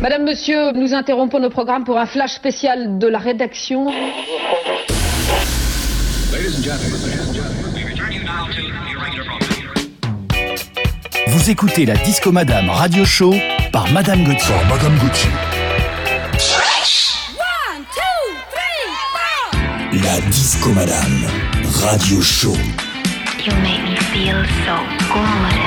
Madame, Monsieur, nous interrompons nos programmes pour un flash spécial de la rédaction. Vous écoutez la Disco Madame Radio Show par Madame Gauthier. Par Madame Gauthier. One, two, three, four. La Disco Madame Radio Show. You make me feel so good.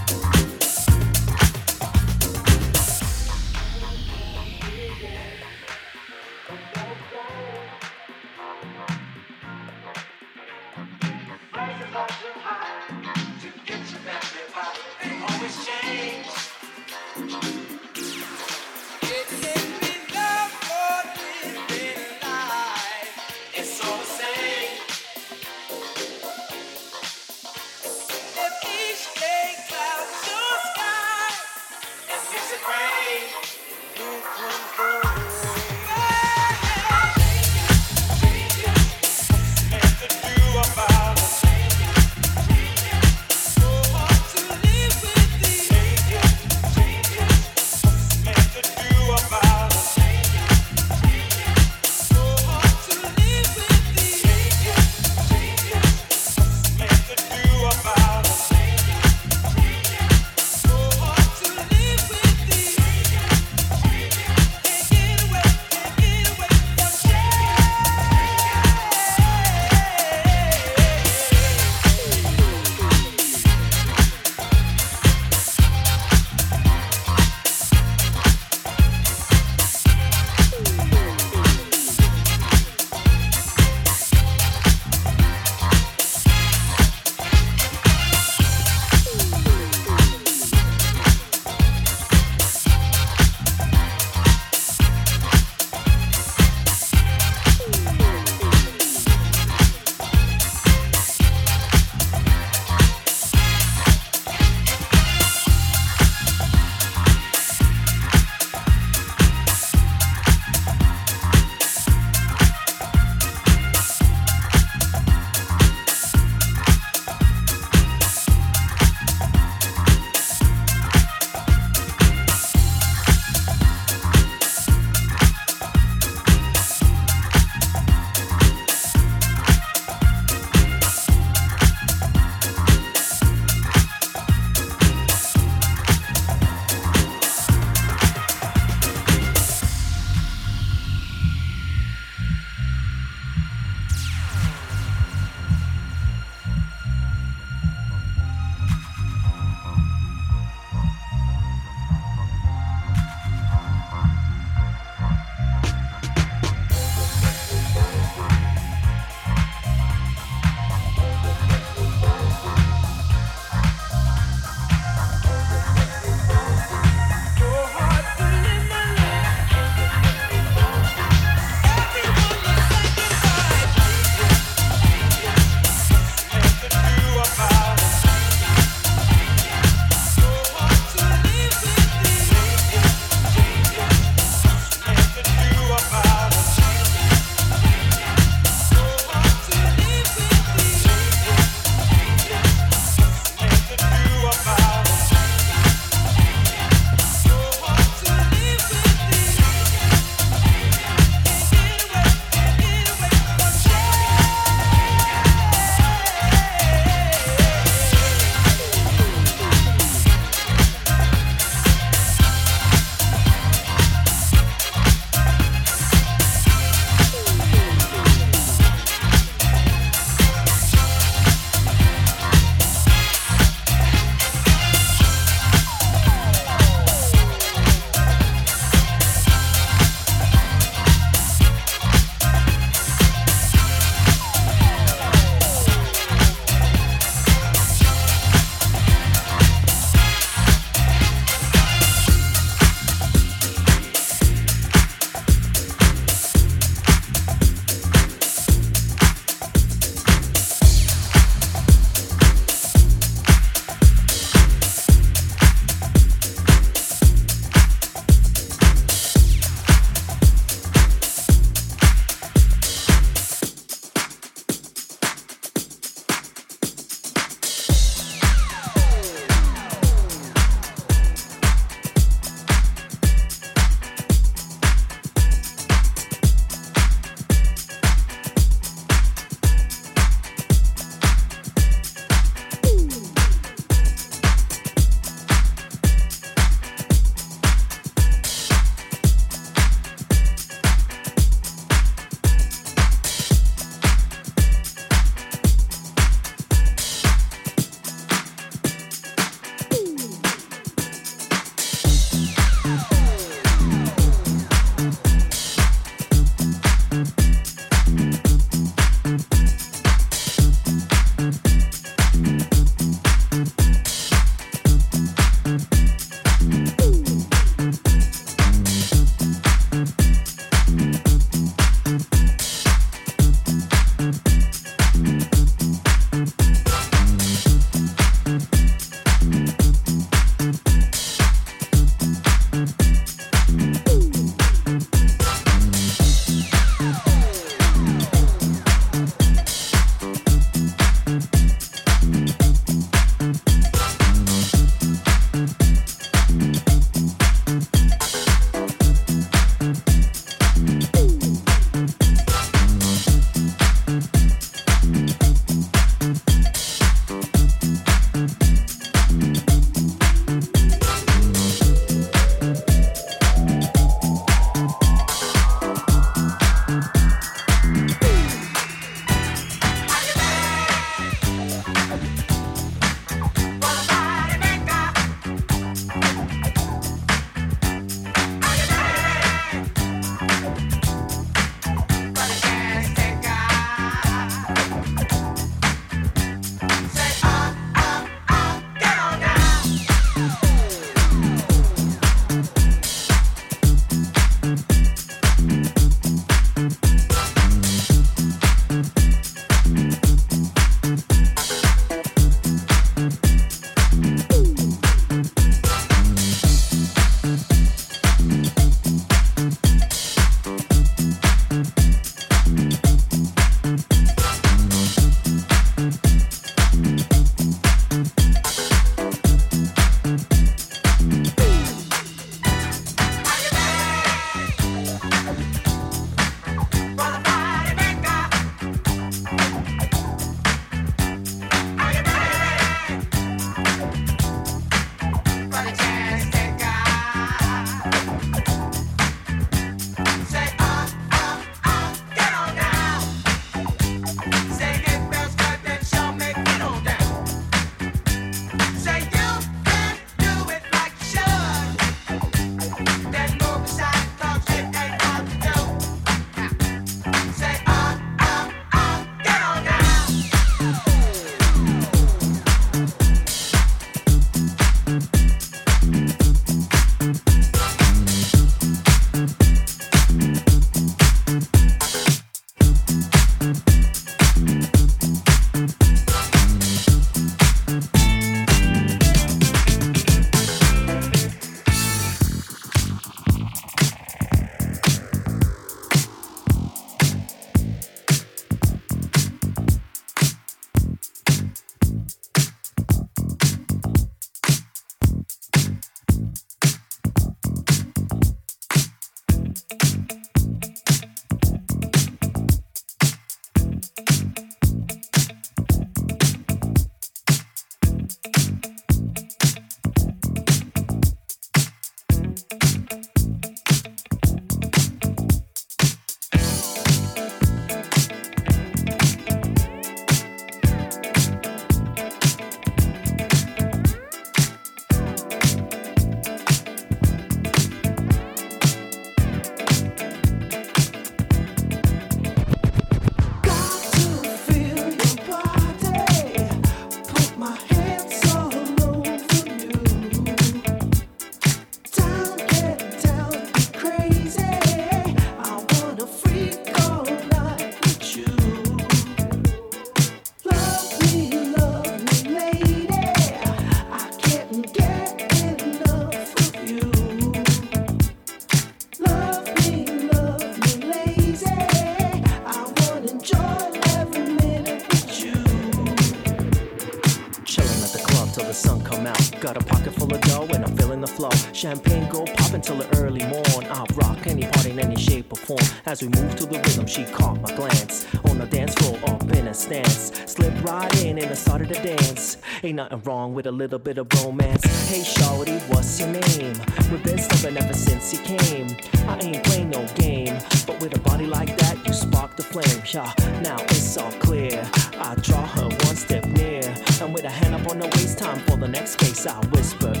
As we moved to the rhythm, she caught my glance. On the dance floor, up in a stance. Slipped right in and I started to dance. Ain't nothing wrong with a little bit of romance. Hey, shorty, what's your name? We've been stepping ever since you came. I ain't playing no game, but with a body like that, you spark the flame. Yeah, now it's all clear. I draw her one step near, and with a hand up on the waist, time for the next space. I whisper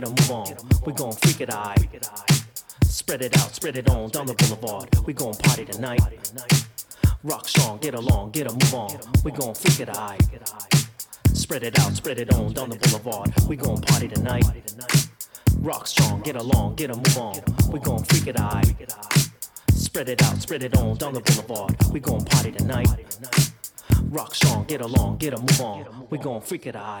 get a move on. We gon' freak it eye. Spread it out, spread it on down the boulevard. We gon' party tonight. Rock strong, get along, get a move on. We gon' freak it eye. Spread it out, spread it on down the boulevard. We gon' party tonight. Rock strong, get along, get a move on. We gon' freak it eye. Spread it out, spread it on down the boulevard. We gon' party tonight. Rock strong, get along, get a move on. We gon' freak it eye.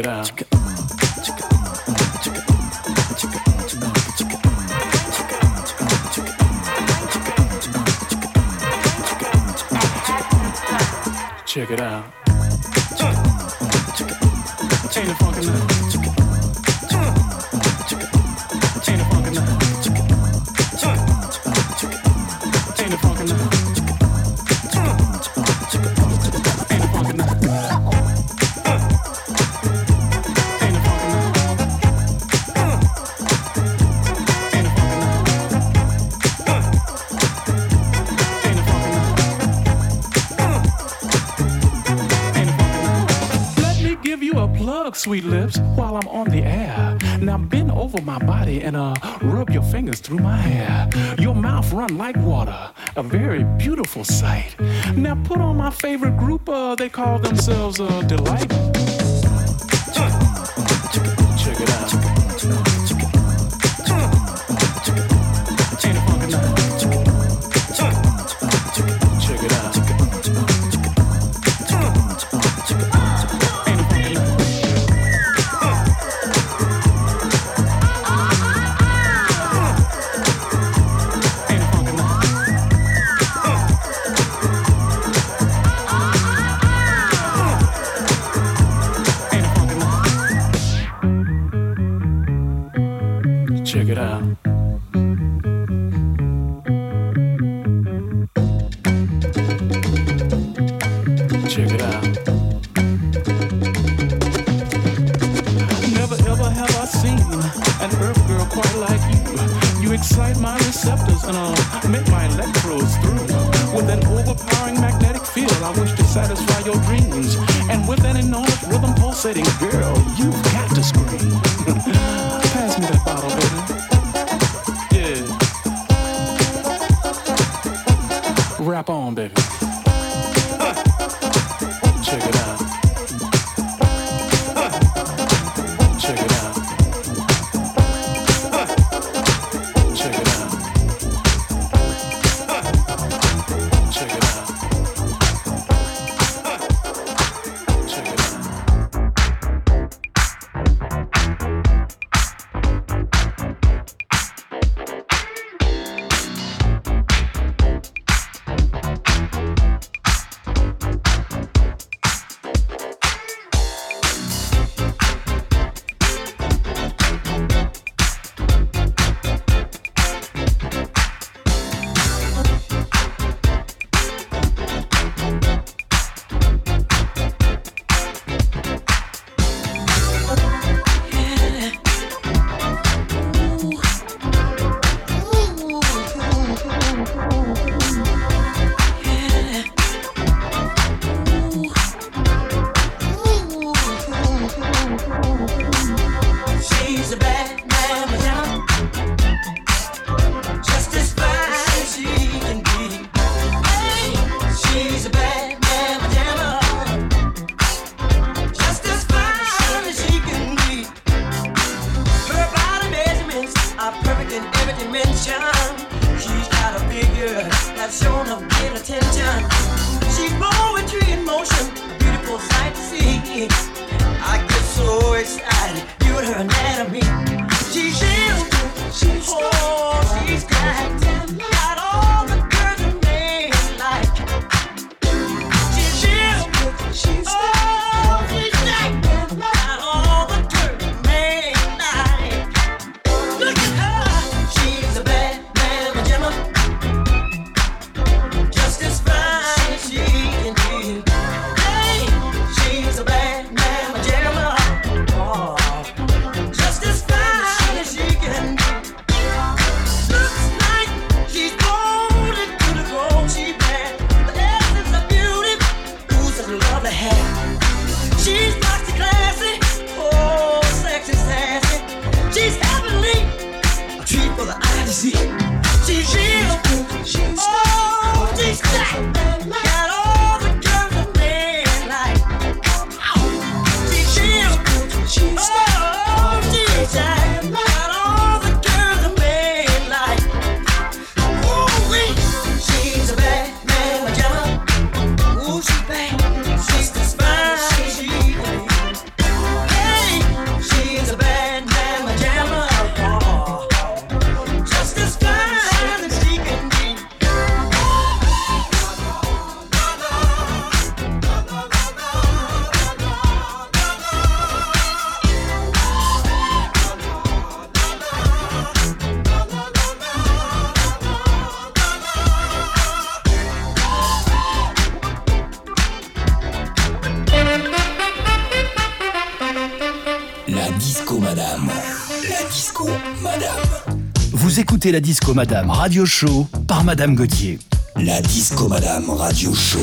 it out. Check it out. Uh, ain't it funky? Sweet lips while I'm on the air. Now bend over my body and uh, rub your fingers through my hair. Your mouth run like water, a very beautiful sight. Now put on my favorite group, uh, they call themselves uh, Delight. And with an enormous rhythm pulsating, girl, you la Disco Madame Radio Show par Madame Gauthier. La Disco Madame Radio Show.